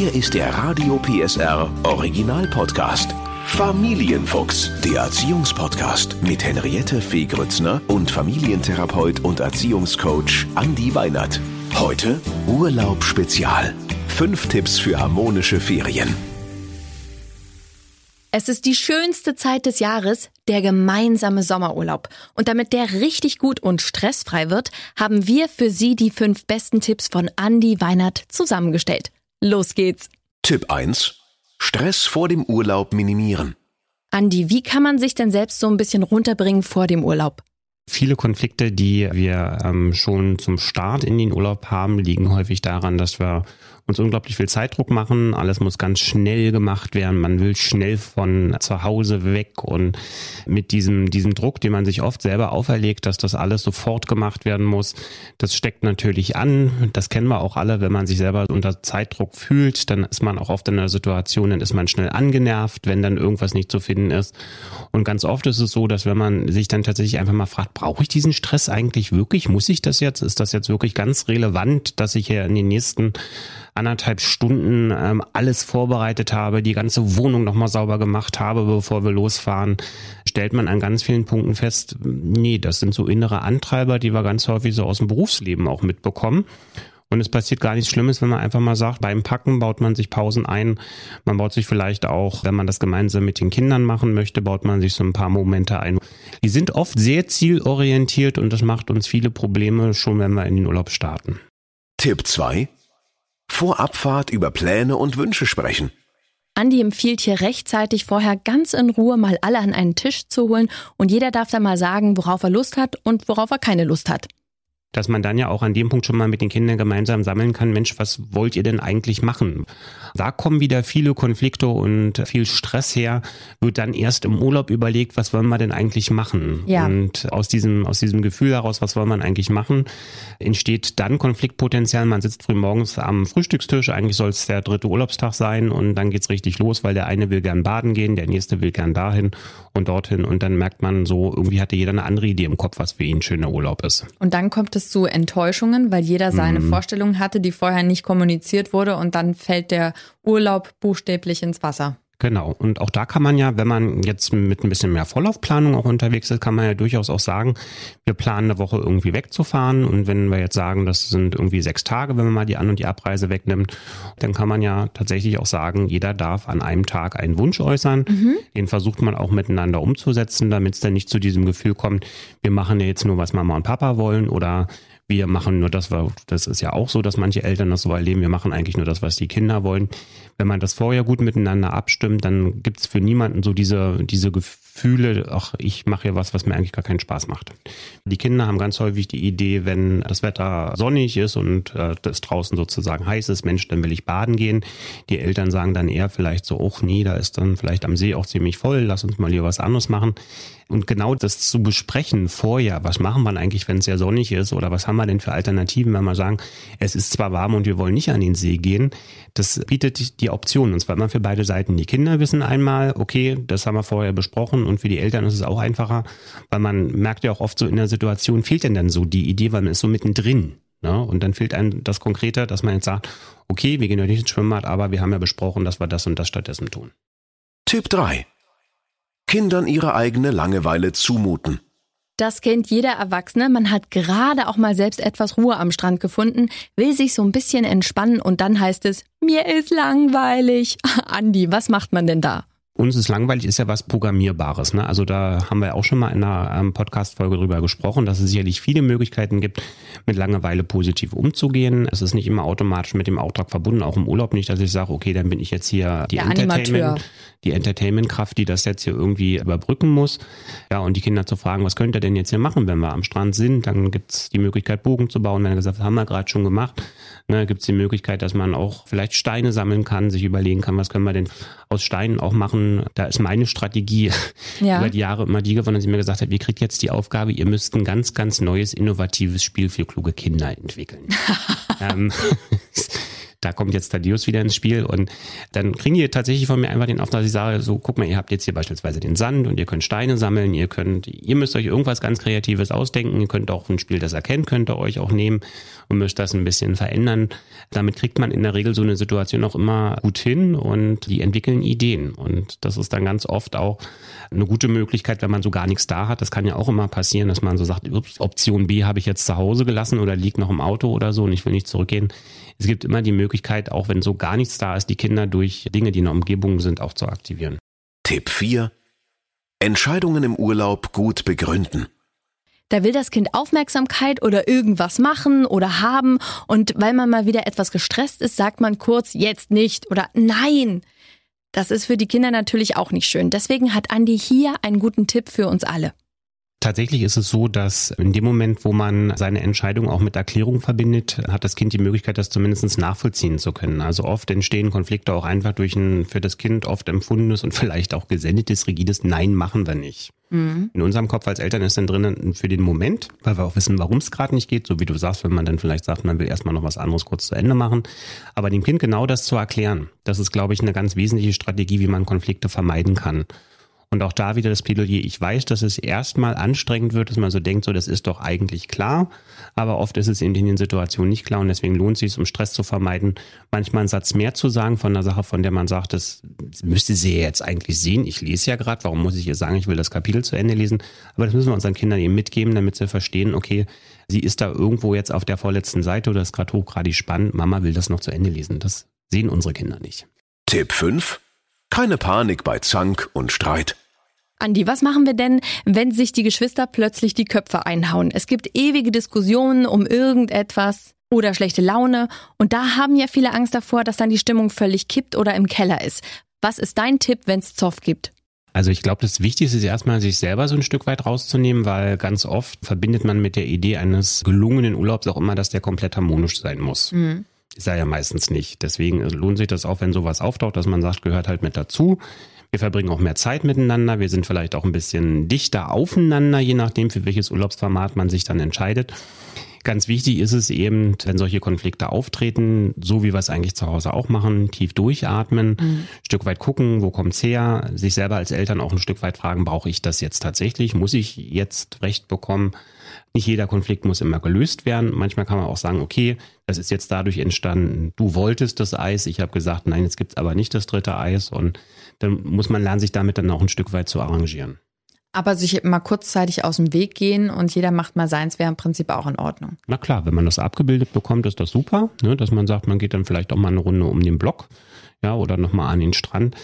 Hier ist der Radio PSR Original Podcast. Familienfuchs, der Erziehungspodcast mit Henriette Fee Grützner und Familientherapeut und Erziehungscoach Andi Weinert. Heute Urlaub Spezial. Fünf Tipps für harmonische Ferien. Es ist die schönste Zeit des Jahres, der gemeinsame Sommerurlaub. Und damit der richtig gut und stressfrei wird, haben wir für Sie die fünf besten Tipps von Andy Weinert zusammengestellt. Los geht's! Tipp 1. Stress vor dem Urlaub minimieren. Andy, wie kann man sich denn selbst so ein bisschen runterbringen vor dem Urlaub? Viele Konflikte, die wir ähm, schon zum Start in den Urlaub haben, liegen häufig daran, dass wir uns unglaublich viel Zeitdruck machen. Alles muss ganz schnell gemacht werden. Man will schnell von zu Hause weg und mit diesem, diesem Druck, den man sich oft selber auferlegt, dass das alles sofort gemacht werden muss, das steckt natürlich an. Das kennen wir auch alle. Wenn man sich selber unter Zeitdruck fühlt, dann ist man auch oft in einer Situation, dann ist man schnell angenervt, wenn dann irgendwas nicht zu finden ist. Und ganz oft ist es so, dass wenn man sich dann tatsächlich einfach mal fragt, brauche ich diesen Stress eigentlich wirklich? Muss ich das jetzt? Ist das jetzt wirklich ganz relevant, dass ich hier in den nächsten anderthalb Stunden ähm, alles vorbereitet habe, die ganze Wohnung nochmal sauber gemacht habe, bevor wir losfahren, stellt man an ganz vielen Punkten fest, nee, das sind so innere Antreiber, die wir ganz häufig so aus dem Berufsleben auch mitbekommen. Und es passiert gar nichts Schlimmes, wenn man einfach mal sagt, beim Packen baut man sich Pausen ein. Man baut sich vielleicht auch, wenn man das gemeinsam mit den Kindern machen möchte, baut man sich so ein paar Momente ein. Die sind oft sehr zielorientiert und das macht uns viele Probleme schon, wenn wir in den Urlaub starten. Tipp 2. Vor Abfahrt über Pläne und Wünsche sprechen. Andi empfiehlt hier rechtzeitig vorher ganz in Ruhe mal alle an einen Tisch zu holen und jeder darf dann mal sagen, worauf er Lust hat und worauf er keine Lust hat dass man dann ja auch an dem Punkt schon mal mit den Kindern gemeinsam sammeln kann, Mensch, was wollt ihr denn eigentlich machen? Da kommen wieder viele Konflikte und viel Stress her, wird dann erst im Urlaub überlegt, was wollen wir denn eigentlich machen? Ja. Und aus diesem, aus diesem Gefühl heraus, was wollen wir eigentlich machen, entsteht dann Konfliktpotenzial. Man sitzt früh morgens am Frühstückstisch, eigentlich soll es der dritte Urlaubstag sein und dann geht's richtig los, weil der eine will gern baden gehen, der nächste will gern dahin und dorthin und dann merkt man so, irgendwie hatte jeder eine andere Idee im Kopf, was für ihn schöner Urlaub ist. Und dann kommt es zu Enttäuschungen, weil jeder seine mhm. Vorstellung hatte, die vorher nicht kommuniziert wurde und dann fällt der Urlaub buchstäblich ins Wasser. Genau. Und auch da kann man ja, wenn man jetzt mit ein bisschen mehr Vorlaufplanung auch unterwegs ist, kann man ja durchaus auch sagen, wir planen eine Woche irgendwie wegzufahren. Und wenn wir jetzt sagen, das sind irgendwie sechs Tage, wenn man mal die An- und die Abreise wegnimmt, dann kann man ja tatsächlich auch sagen, jeder darf an einem Tag einen Wunsch äußern. Mhm. Den versucht man auch miteinander umzusetzen, damit es dann nicht zu diesem Gefühl kommt, wir machen ja jetzt nur, was Mama und Papa wollen oder wir machen nur das, das ist ja auch so, dass manche Eltern das so erleben, wir machen eigentlich nur das, was die Kinder wollen. Wenn man das vorher gut miteinander abstimmt, dann gibt es für niemanden so diese, diese Gefühle, ach, ich mache hier was, was mir eigentlich gar keinen Spaß macht. Die Kinder haben ganz häufig die Idee, wenn das Wetter sonnig ist und äh, das draußen sozusagen heiß ist, Mensch, dann will ich baden gehen. Die Eltern sagen dann eher vielleicht so, ach nee, da ist dann vielleicht am See auch ziemlich voll, lass uns mal hier was anderes machen. Und genau das zu besprechen vorher, was machen wir eigentlich, wenn es sehr sonnig ist oder was haben wir denn für Alternativen, wenn wir sagen, es ist zwar warm und wir wollen nicht an den See gehen, das bietet die Option und zwar immer für beide Seiten. Die Kinder wissen einmal, okay, das haben wir vorher besprochen und für die Eltern ist es auch einfacher, weil man merkt ja auch oft so in der Situation, fehlt denn dann so die Idee, weil man ist so mittendrin. Ne? Und dann fehlt einem das Konkrete, dass man jetzt sagt, okay, wir gehen heute nicht ins Schwimmbad, aber wir haben ja besprochen, dass wir das und das stattdessen tun. Tipp 3. Kindern ihre eigene Langeweile zumuten. Das kennt jeder Erwachsene. Man hat gerade auch mal selbst etwas Ruhe am Strand gefunden, will sich so ein bisschen entspannen und dann heißt es, mir ist langweilig. Andi, was macht man denn da? Uns ist langweilig, ist ja was Programmierbares. Ne? Also da haben wir auch schon mal in einer ähm, Podcast-Folge drüber gesprochen, dass es sicherlich viele Möglichkeiten gibt, mit Langeweile positiv umzugehen. Es ist nicht immer automatisch mit dem Auftrag verbunden, auch im Urlaub nicht, dass ich sage, okay, dann bin ich jetzt hier die Entertainment, die Entertainment-Kraft, die das jetzt hier irgendwie überbrücken muss. Ja, und die Kinder zu fragen, was könnt ihr denn jetzt hier machen, wenn wir am Strand sind? Dann gibt's die Möglichkeit, Bogen zu bauen. Wenn er gesagt, haben wir gerade schon gemacht. Ne, gibt's die Möglichkeit, dass man auch vielleicht Steine sammeln kann, sich überlegen kann, was können wir denn aus Steinen auch machen, da ist meine Strategie ja. über die Jahre immer die geworden, dass ich mir gesagt habe, ihr kriegt jetzt die Aufgabe, ihr müsst ein ganz, ganz neues, innovatives Spiel für kluge Kinder entwickeln. ähm, da kommt jetzt Thaddeus wieder ins Spiel und dann kriegen die tatsächlich von mir einfach den Auftrag, dass ich sage, so guck mal, ihr habt jetzt hier beispielsweise den Sand und ihr könnt Steine sammeln, ihr könnt, ihr müsst euch irgendwas ganz Kreatives ausdenken, ihr könnt auch ein Spiel, das erkennt, könnt ihr euch auch nehmen und müsst das ein bisschen verändern. Damit kriegt man in der Regel so eine Situation auch immer gut hin und die entwickeln Ideen und das ist dann ganz oft auch eine gute Möglichkeit, wenn man so gar nichts da hat. Das kann ja auch immer passieren, dass man so sagt, Option B habe ich jetzt zu Hause gelassen oder liegt noch im Auto oder so und ich will nicht zurückgehen. Es gibt immer die Möglichkeit, auch wenn so gar nichts da ist, die Kinder durch Dinge, die in der Umgebung sind, auch zu aktivieren. Tipp 4. Entscheidungen im Urlaub gut begründen. Da will das Kind Aufmerksamkeit oder irgendwas machen oder haben und weil man mal wieder etwas gestresst ist, sagt man kurz jetzt nicht oder nein. Das ist für die Kinder natürlich auch nicht schön. Deswegen hat Andi hier einen guten Tipp für uns alle. Tatsächlich ist es so, dass in dem Moment, wo man seine Entscheidung auch mit Erklärung verbindet, hat das Kind die Möglichkeit, das zumindest nachvollziehen zu können. Also oft entstehen Konflikte auch einfach durch ein für das Kind oft empfundenes und vielleicht auch gesendetes, rigides Nein machen wir nicht. Mhm. In unserem Kopf als Eltern ist dann drinnen für den Moment, weil wir auch wissen, warum es gerade nicht geht, so wie du sagst, wenn man dann vielleicht sagt, man will erstmal noch was anderes kurz zu Ende machen. Aber dem Kind genau das zu erklären, das ist, glaube ich, eine ganz wesentliche Strategie, wie man Konflikte vermeiden kann. Und auch da wieder das Plädoyer. Ich weiß, dass es erstmal anstrengend wird, dass man so denkt, so, das ist doch eigentlich klar. Aber oft ist es in den Situationen nicht klar und deswegen lohnt es sich, um Stress zu vermeiden, manchmal einen Satz mehr zu sagen von einer Sache, von der man sagt, das müsste sie ja jetzt eigentlich sehen. Ich lese ja gerade. Warum muss ich ihr sagen, ich will das Kapitel zu Ende lesen? Aber das müssen wir unseren Kindern eben mitgeben, damit sie verstehen, okay, sie ist da irgendwo jetzt auf der vorletzten Seite oder ist gerade hochgradig spannend. Mama will das noch zu Ende lesen. Das sehen unsere Kinder nicht. Tipp 5. Keine Panik bei Zank und Streit. Andi, was machen wir denn, wenn sich die Geschwister plötzlich die Köpfe einhauen? Es gibt ewige Diskussionen um irgendetwas oder schlechte Laune und da haben ja viele Angst davor, dass dann die Stimmung völlig kippt oder im Keller ist. Was ist dein Tipp, wenn es Zoff gibt? Also ich glaube, das Wichtigste ist erstmal, sich selber so ein Stück weit rauszunehmen, weil ganz oft verbindet man mit der Idee eines gelungenen Urlaubs auch immer, dass der komplett harmonisch sein muss. Mhm. Ist er ja meistens nicht. Deswegen lohnt sich das auch, wenn sowas auftaucht, dass man sagt, gehört halt mit dazu. Wir verbringen auch mehr Zeit miteinander. Wir sind vielleicht auch ein bisschen dichter aufeinander, je nachdem, für welches Urlaubsformat man sich dann entscheidet. Ganz wichtig ist es eben, wenn solche Konflikte auftreten, so wie wir es eigentlich zu Hause auch machen, tief durchatmen, mhm. Stück weit gucken, wo kommt's her, sich selber als Eltern auch ein Stück weit fragen, brauche ich das jetzt tatsächlich? Muss ich jetzt Recht bekommen? Nicht jeder Konflikt muss immer gelöst werden. Manchmal kann man auch sagen, okay, das ist jetzt dadurch entstanden, du wolltest das Eis, ich habe gesagt, nein, jetzt gibt's aber nicht das dritte Eis und dann muss man lernen, sich damit dann auch ein Stück weit zu arrangieren. Aber sich mal kurzzeitig aus dem Weg gehen und jeder macht mal seins, wäre im Prinzip auch in Ordnung. Na klar, wenn man das abgebildet bekommt, ist das super, ne, dass man sagt, man geht dann vielleicht auch mal eine Runde um den Block ja, oder nochmal an den Strand.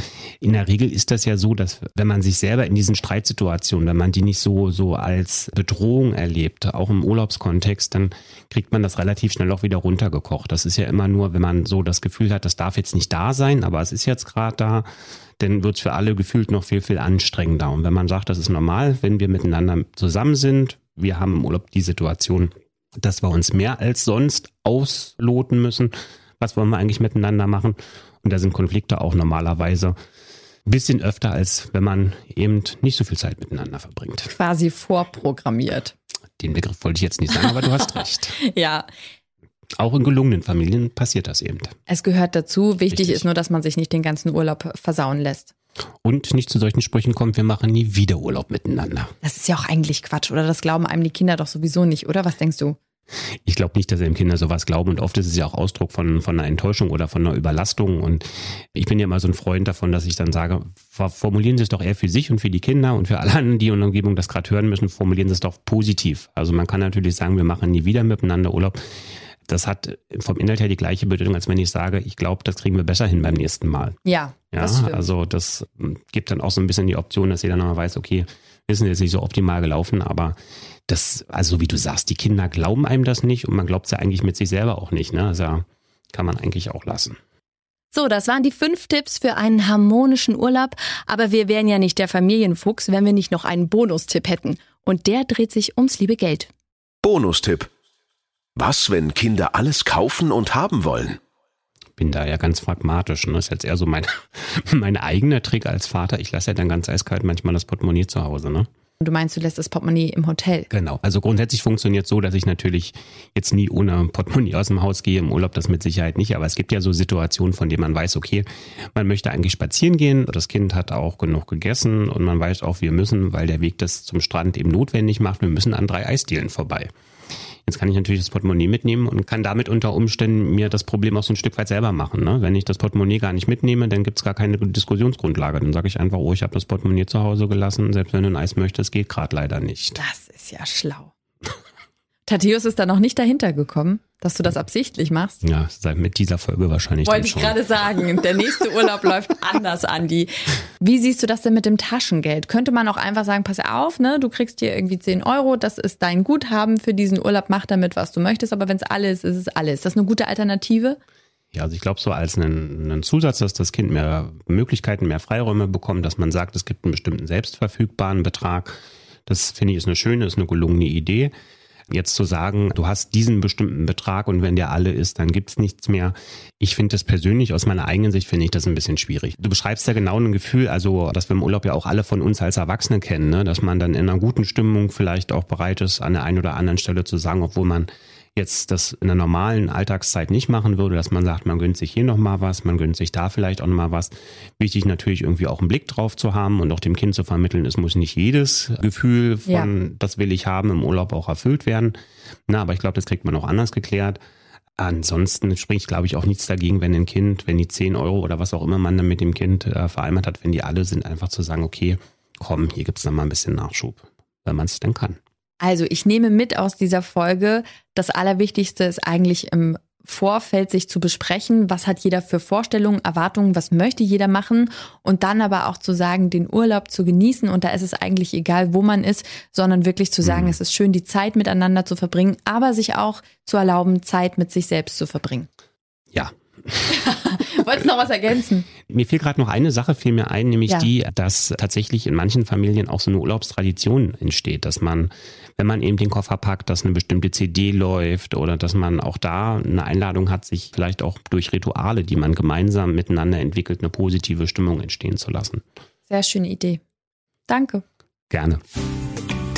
In der Regel ist das ja so, dass wenn man sich selber in diesen Streitsituationen, wenn man die nicht so, so als Bedrohung erlebt, auch im Urlaubskontext, dann kriegt man das relativ schnell auch wieder runtergekocht. Das ist ja immer nur, wenn man so das Gefühl hat, das darf jetzt nicht da sein, aber es ist jetzt gerade da, dann wird es für alle gefühlt noch viel, viel anstrengender. Und wenn man sagt, das ist normal, wenn wir miteinander zusammen sind, wir haben im Urlaub die Situation, dass wir uns mehr als sonst ausloten müssen, was wollen wir eigentlich miteinander machen? Und da sind Konflikte auch normalerweise ein bisschen öfter, als wenn man eben nicht so viel Zeit miteinander verbringt. Quasi vorprogrammiert. Den Begriff wollte ich jetzt nicht sagen, aber du hast recht. ja. Auch in gelungenen Familien passiert das eben. Es gehört dazu. Wichtig Richtig. ist nur, dass man sich nicht den ganzen Urlaub versauen lässt. Und nicht zu solchen Sprüchen kommt, wir machen nie wieder Urlaub miteinander. Das ist ja auch eigentlich Quatsch, oder? Das glauben einem die Kinder doch sowieso nicht, oder? Was denkst du? Ich glaube nicht, dass eben Kinder sowas glauben und oft ist es ja auch Ausdruck von, von einer Enttäuschung oder von einer Überlastung und ich bin ja immer so ein Freund davon, dass ich dann sage, formulieren Sie es doch eher für sich und für die Kinder und für alle anderen, die in der Umgebung das gerade hören müssen, formulieren Sie es doch positiv. Also man kann natürlich sagen, wir machen nie wieder miteinander Urlaub. Das hat vom Inhalt her die gleiche Bedeutung, als wenn ich sage, ich glaube, das kriegen wir besser hin beim nächsten Mal. Ja. Ja, das also das gibt dann auch so ein bisschen die Option, dass jeder nochmal weiß, okay, sind jetzt nicht so optimal gelaufen, aber das, also wie du sagst, die Kinder glauben einem das nicht und man glaubt es ja eigentlich mit sich selber auch nicht. Ne? Also kann man eigentlich auch lassen. So, das waren die fünf Tipps für einen harmonischen Urlaub. Aber wir wären ja nicht der Familienfuchs, wenn wir nicht noch einen Bonustipp hätten. Und der dreht sich ums liebe Geld. Bonustipp. Was, wenn Kinder alles kaufen und haben wollen? Bin da ja ganz pragmatisch. Ne? Das ist jetzt eher so mein, mein eigener Trick als Vater. Ich lasse ja dann ganz eiskalt manchmal das Portemonnaie zu Hause. Ne? Du meinst, du lässt das Portemonnaie im Hotel? Genau. Also grundsätzlich funktioniert so, dass ich natürlich jetzt nie ohne Portemonnaie aus dem Haus gehe. Im Urlaub das mit Sicherheit nicht. Aber es gibt ja so Situationen, von denen man weiß, okay, man möchte eigentlich spazieren gehen. Das Kind hat auch genug gegessen und man weiß auch, wir müssen, weil der Weg das zum Strand eben notwendig macht, wir müssen an drei Eisdielen vorbei. Jetzt kann ich natürlich das Portemonnaie mitnehmen und kann damit unter Umständen mir das Problem auch so ein Stück weit selber machen. Ne? Wenn ich das Portemonnaie gar nicht mitnehme, dann gibt's gar keine Diskussionsgrundlage. Dann sage ich einfach, oh, ich habe das Portemonnaie zu Hause gelassen, selbst wenn du ein Eis möchtest, geht gerade leider nicht. Das ist ja schlau. Thaddeus ist da noch nicht dahinter gekommen, dass du das absichtlich machst. Ja, mit dieser Folge wahrscheinlich. Wollte ich gerade sagen, der nächste Urlaub läuft anders, Andi. Wie siehst du das denn mit dem Taschengeld? Könnte man auch einfach sagen, pass auf, ne, du kriegst hier irgendwie 10 Euro, das ist dein Guthaben für diesen Urlaub, mach damit, was du möchtest, aber wenn es alles ist, ist es alles. Ist das eine gute Alternative? Ja, also ich glaube so als einen, einen Zusatz, dass das Kind mehr Möglichkeiten, mehr Freiräume bekommt, dass man sagt, es gibt einen bestimmten selbstverfügbaren Betrag. Das finde ich ist eine schöne, ist eine gelungene Idee. Jetzt zu sagen, du hast diesen bestimmten Betrag und wenn der alle ist, dann gibt's nichts mehr. Ich finde das persönlich, aus meiner eigenen Sicht, finde ich das ein bisschen schwierig. Du beschreibst ja genau ein Gefühl, also dass wir im Urlaub ja auch alle von uns als Erwachsene kennen, ne? dass man dann in einer guten Stimmung vielleicht auch bereit ist, an der einen oder anderen Stelle zu sagen, obwohl man jetzt das in der normalen Alltagszeit nicht machen würde, dass man sagt, man gönnt sich hier nochmal was, man gönnt sich da vielleicht auch nochmal was. Wichtig natürlich irgendwie auch einen Blick drauf zu haben und auch dem Kind zu vermitteln, es muss nicht jedes Gefühl von, ja. das will ich haben, im Urlaub auch erfüllt werden. Na, aber ich glaube, das kriegt man auch anders geklärt. Ansonsten spricht, glaube ich, auch nichts dagegen, wenn ein Kind, wenn die 10 Euro oder was auch immer man dann mit dem Kind äh, vereinbart hat, wenn die alle sind, einfach zu sagen, okay, komm, hier gibt's noch mal ein bisschen Nachschub, wenn man es denn kann. Also ich nehme mit aus dieser Folge, das Allerwichtigste ist eigentlich im Vorfeld sich zu besprechen, was hat jeder für Vorstellungen, Erwartungen, was möchte jeder machen und dann aber auch zu sagen, den Urlaub zu genießen und da ist es eigentlich egal, wo man ist, sondern wirklich zu sagen, mhm. es ist schön, die Zeit miteinander zu verbringen, aber sich auch zu erlauben, Zeit mit sich selbst zu verbringen. Ja, Wolltest du noch was ergänzen? Mir fiel gerade noch eine Sache, fiel mir ein, nämlich ja. die, dass tatsächlich in manchen Familien auch so eine Urlaubstradition entsteht, dass man, wenn man eben den Koffer packt, dass eine bestimmte CD läuft oder dass man auch da eine Einladung hat, sich vielleicht auch durch Rituale, die man gemeinsam miteinander entwickelt, eine positive Stimmung entstehen zu lassen. Sehr schöne Idee. Danke. Gerne.